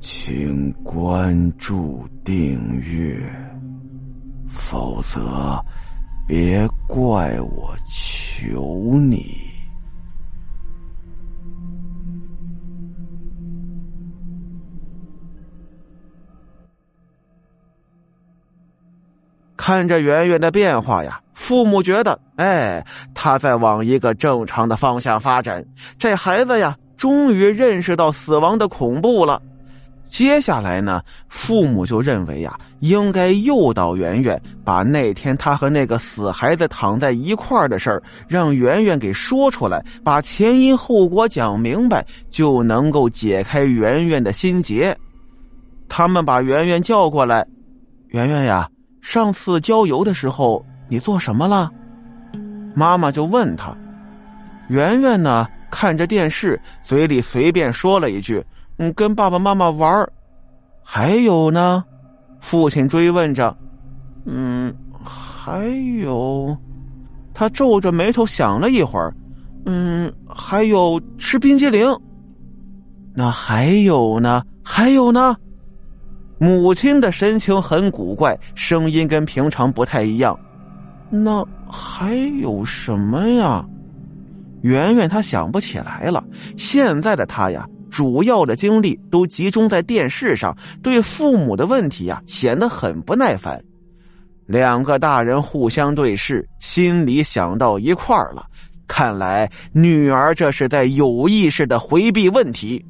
请关注订阅，否则别怪我求你。看着圆圆的变化呀，父母觉得，哎，他在往一个正常的方向发展。这孩子呀，终于认识到死亡的恐怖了。接下来呢，父母就认为呀，应该诱导圆圆把那天他和那个死孩子躺在一块儿的事儿，让圆圆给说出来，把前因后果讲明白，就能够解开圆圆的心结。他们把圆圆叫过来，圆圆呀，上次郊游的时候你做什么了？妈妈就问他，圆圆呢，看着电视，嘴里随便说了一句。嗯，跟爸爸妈妈玩儿还有呢？父亲追问着。嗯，还有，他皱着眉头想了一会儿。嗯，还有吃冰激凌。那还有呢？还有呢？母亲的神情很古怪，声音跟平常不太一样。那还有什么呀？圆圆她想不起来了。现在的她呀。主要的精力都集中在电视上，对父母的问题呀显得很不耐烦。两个大人互相对视，心里想到一块儿了。看来女儿这是在有意识的回避问题。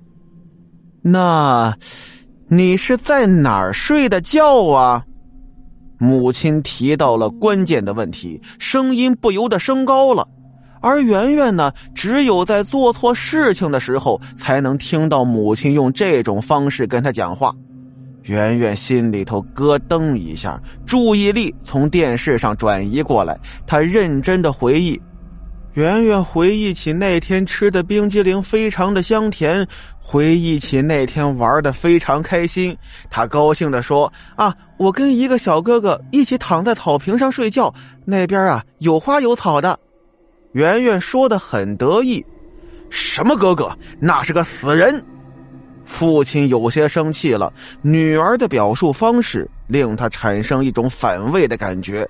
那，你是在哪儿睡的觉啊？母亲提到了关键的问题，声音不由得升高了。而圆圆呢，只有在做错事情的时候，才能听到母亲用这种方式跟他讲话。圆圆心里头咯噔一下，注意力从电视上转移过来，他认真的回忆。圆圆回忆起那天吃的冰激凌非常的香甜，回忆起那天玩的非常开心。他高兴的说：“啊，我跟一个小哥哥一起躺在草坪上睡觉，那边啊有花有草的。”圆圆说的很得意，什么哥哥？那是个死人！父亲有些生气了。女儿的表述方式令他产生一种反胃的感觉。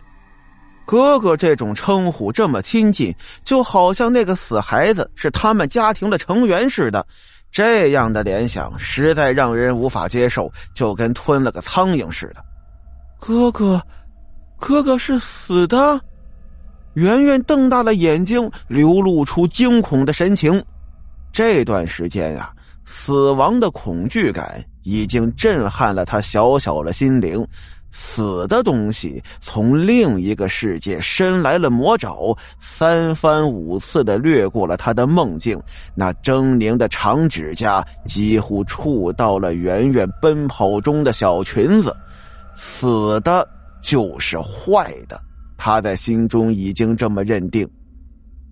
哥哥这种称呼这么亲近，就好像那个死孩子是他们家庭的成员似的。这样的联想实在让人无法接受，就跟吞了个苍蝇似的。哥哥，哥哥是死的。圆圆瞪大了眼睛，流露出惊恐的神情。这段时间呀，死亡的恐惧感已经震撼了他小小的心灵。死的东西从另一个世界伸来了魔爪，三番五次的掠过了他的梦境。那狰狞的长指甲几乎触到了圆圆奔跑中的小裙子。死的就是坏的。他在心中已经这么认定，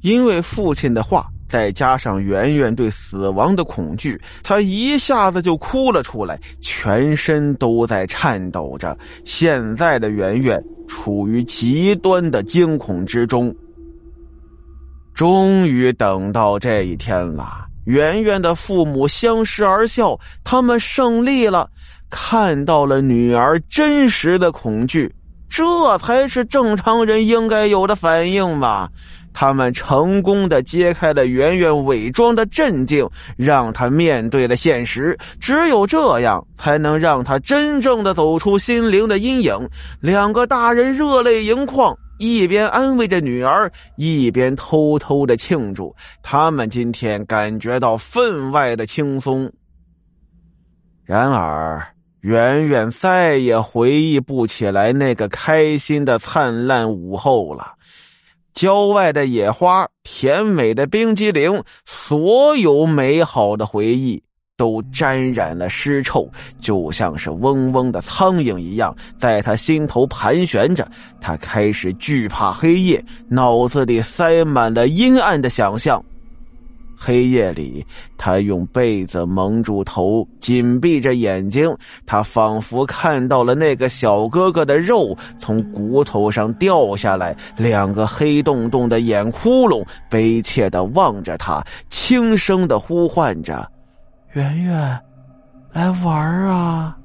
因为父亲的话，再加上圆圆对死亡的恐惧，他一下子就哭了出来，全身都在颤抖着。现在的圆圆处于极端的惊恐之中。终于等到这一天了，圆圆的父母相视而笑，他们胜利了，看到了女儿真实的恐惧。这才是正常人应该有的反应吧？他们成功的揭开了圆圆伪装的镇定，让他面对了现实。只有这样，才能让他真正的走出心灵的阴影。两个大人热泪盈眶，一边安慰着女儿，一边偷偷的庆祝。他们今天感觉到分外的轻松。然而。远远再也回忆不起来那个开心的灿烂午后了。郊外的野花，甜美的冰激凌，所有美好的回忆都沾染了尸臭，就像是嗡嗡的苍蝇一样，在他心头盘旋着。他开始惧怕黑夜，脑子里塞满了阴暗的想象。黑夜里，他用被子蒙住头，紧闭着眼睛。他仿佛看到了那个小哥哥的肉从骨头上掉下来，两个黑洞洞的眼窟窿悲切的望着他，轻声的呼唤着：“圆圆，来玩啊！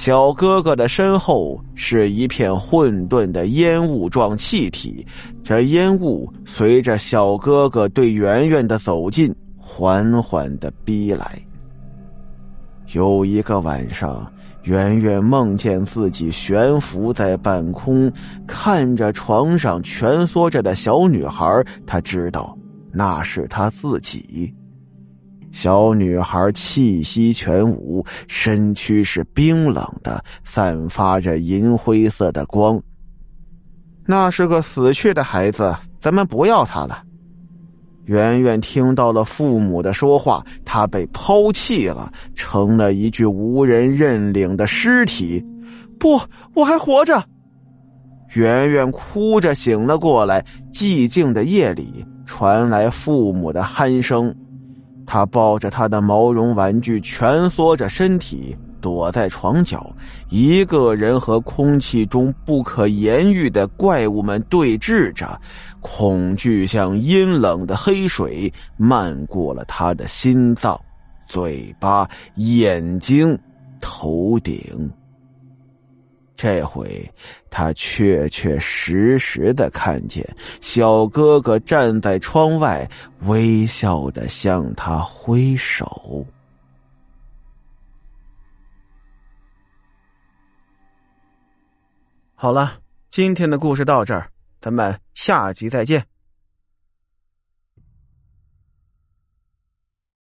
小哥哥的身后是一片混沌的烟雾状气体，这烟雾随着小哥哥对圆圆的走近，缓缓的逼来。有一个晚上，圆圆梦见自己悬浮在半空，看着床上蜷缩着的小女孩，她知道那是她自己。小女孩气息全无，身躯是冰冷的，散发着银灰色的光。那是个死去的孩子，咱们不要他了。圆圆听到了父母的说话，她被抛弃了，成了一具无人认领的尸体。不，我还活着。圆圆哭着醒了过来，寂静的夜里传来父母的鼾声。他抱着他的毛绒玩具，蜷缩着身体，躲在床角，一个人和空气中不可言喻的怪物们对峙着，恐惧像阴冷的黑水漫过了他的心脏、嘴巴、眼睛、头顶。这回，他确确实实的看见小哥哥站在窗外，微笑的向他挥手。好了，今天的故事到这儿，咱们下集再见。